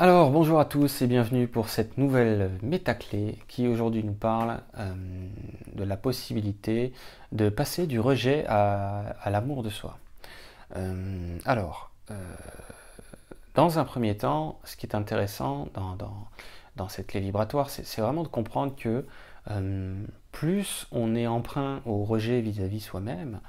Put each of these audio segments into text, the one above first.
Alors bonjour à tous et bienvenue pour cette nouvelle métaclé qui aujourd'hui nous parle euh, de la possibilité de passer du rejet à, l'amour de soi. Euh, alors, euh, dans un premier temps, ce qui est intéressant dans, cette clé vibratoire, c'est vraiment de comprendre que plus on est emprunt au rejet vis-à-vis soi-même,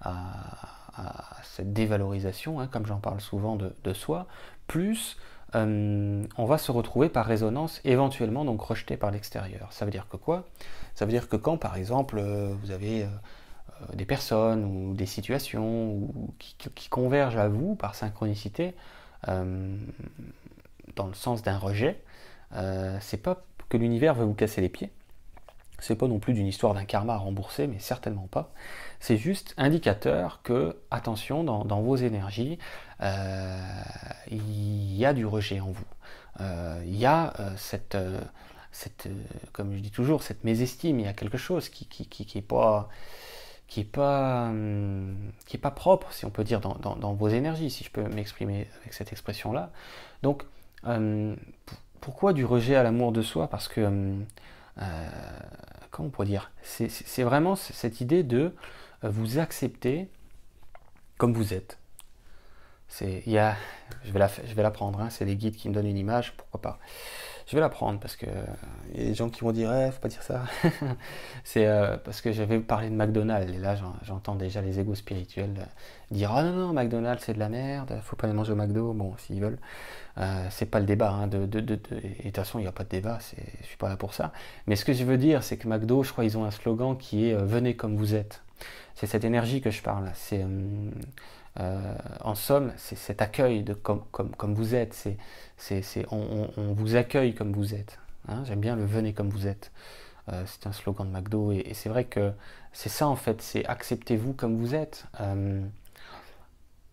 à, cette dévalorisation, hein, comme j'en parle souvent de, soi, plus euh, on va se retrouver par résonance éventuellement donc rejeté par l'extérieur. Ça veut dire que quoi? Ça veut dire que quand par exemple euh, vous avez euh, des personnes ou des situations qui, convergent à vous par synchronicité dans le sens d'un rejet, c'est pas que l'univers veut vous casser les pieds, c'est pas non plus d'une histoire d'un karma à rembourser, mais certainement pas. C'est juste indicateur que, attention, dans, vos énergies, euh, il y a du rejet en vous. Euh, il y a euh, cette, cette comme je dis toujours, cette mésestime. Il y a quelque chose qui, qui, qui, est pas qui est pas hum, qui est pas propre, si on peut dire, dans, dans, vos énergies, si je peux m'exprimer avec cette expression-là. Donc, hum, pourquoi du rejet à l'amour de soi? Parce que hum, comment dire C'est vraiment cette idée de euh, vous accepter comme vous êtes. C'est, il y je vais la, je vais la prendre. Hein, c'est les guides qui me donnent une image, pourquoi pas. Je vais la prendre parce que il y a des gens qui vont dire, eh, faut pas dire ça. c'est euh, parce que j'avais parlé de McDonald's et là j'entends déjà les égos spirituels euh, dire, oh non non, McDonald's c'est de la merde, faut pas aller manger au McDo. Bon, s'ils veulent, euh, c'est pas le débat. Hein, de, et de toute façon, il n'y a pas de débat. Je suis pas là pour ça. Mais ce que je veux dire, c'est que McDo, je crois, ils ont un slogan qui est, venez comme vous êtes. C'est cette énergie que je parle. C'est euh, en somme, c'est cet accueil de comme, comme, comme vous êtes. C'est, on, on, vous accueille comme vous êtes. Hein. J'aime bien le venez comme vous êtes. Euh, c'est un slogan de McDo et, c'est vrai que c'est ça en fait, c'est acceptez-vous comme vous êtes. Euh,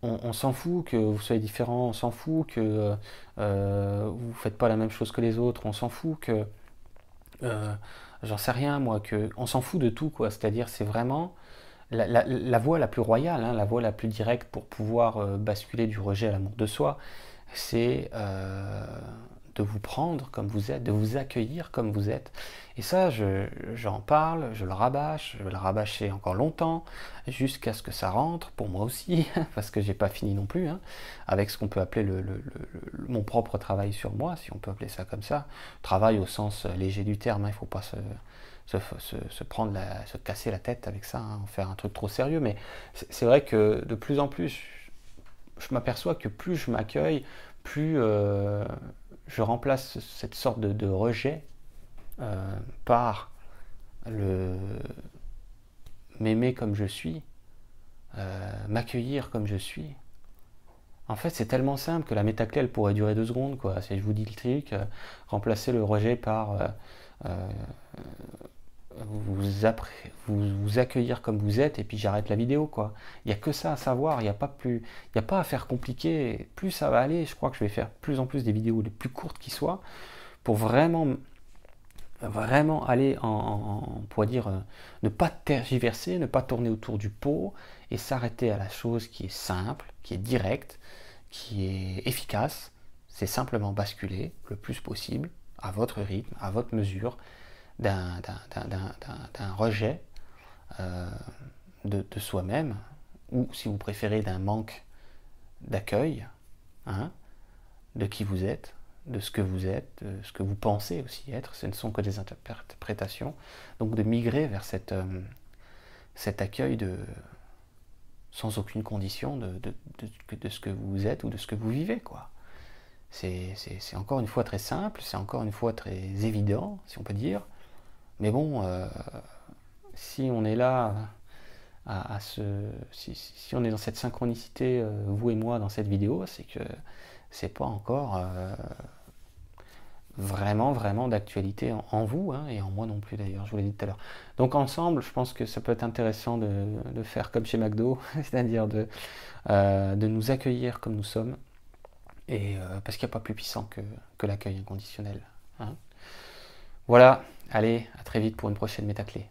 on, s'en fout que vous soyez différent, on s'en fout que vous ne faites pas la même chose que les autres, on s'en fout que j'en sais rien moi, que on s'en fout de tout quoi. C'est-à-dire c'est vraiment la, voie la plus royale, hein, la voie la plus directe pour pouvoir euh, basculer du rejet à l'amour de soi, c'est euh, de vous prendre comme vous êtes, de vous accueillir comme vous êtes. Et ça, j'en parle, je le rabâche, je vais le rabâcher encore longtemps, jusqu'à ce que ça rentre, pour moi aussi, parce que j'ai pas fini non plus, hein, avec ce qu'on peut appeler le, mon propre travail sur moi, si on peut appeler ça comme ça. Travail au sens léger du terme, hein, il ne faut pas se se, prendre se casser la tête avec ça, hein, faire un truc trop sérieux. Mais c'est vrai que de plus en plus, je m'aperçois que plus je m'accueille, plus euh, je remplace cette sorte de, rejet euh, par le m'aimer comme je suis, euh, m'accueillir comme je suis. En fait, c'est tellement simple que la métaclé, elle pourrait durer deux secondes. Quoi. Si je vous dis le truc, remplacer le rejet par vous, vous, accueillir comme vous êtes et puis j'arrête la vidéo quoi. Il n'y a que ça à savoir, il n'y a pas plus, il n'y a pas à faire compliqué. Plus ça va aller, je crois que je vais faire plus en plus des vidéos les plus courtes qui soient pour vraiment vraiment aller en, on dire euh, ne pas tergiverser, ne pas tourner autour du pot et s'arrêter à la chose qui est simple, qui est directe, qui est efficace. C'est simplement basculer le plus possible à votre rythme, à votre mesure d'un rejet euh, de, soi-même, ou si vous préférez d'un manque d'accueil, hein, de qui vous êtes, de ce que vous êtes, de ce que vous pensez aussi être, ce ne sont que des interprétations, donc de migrer vers cette, euh, cet accueil de, sans aucune condition de, de, ce que vous êtes ou de ce que vous vivez. C'est encore une fois très simple, c'est encore une fois très évident, si on peut dire, mais bon, euh, si on est là à, si, on est dans cette synchronicité, euh, vous et moi, dans cette vidéo, c'est que c'est pas encore euh, vraiment, vraiment d'actualité en, vous, hein, et en moi non plus d'ailleurs, je vous l'ai dit tout à l'heure. Donc ensemble, je pense que ça peut être intéressant de, faire comme chez McDo, c'est-à-dire de, de nous accueillir comme nous sommes, et parce qu'il n'y a pas plus puissant que, l'accueil inconditionnel. Hein. Voilà, allez, à très vite pour une prochaine métaclé.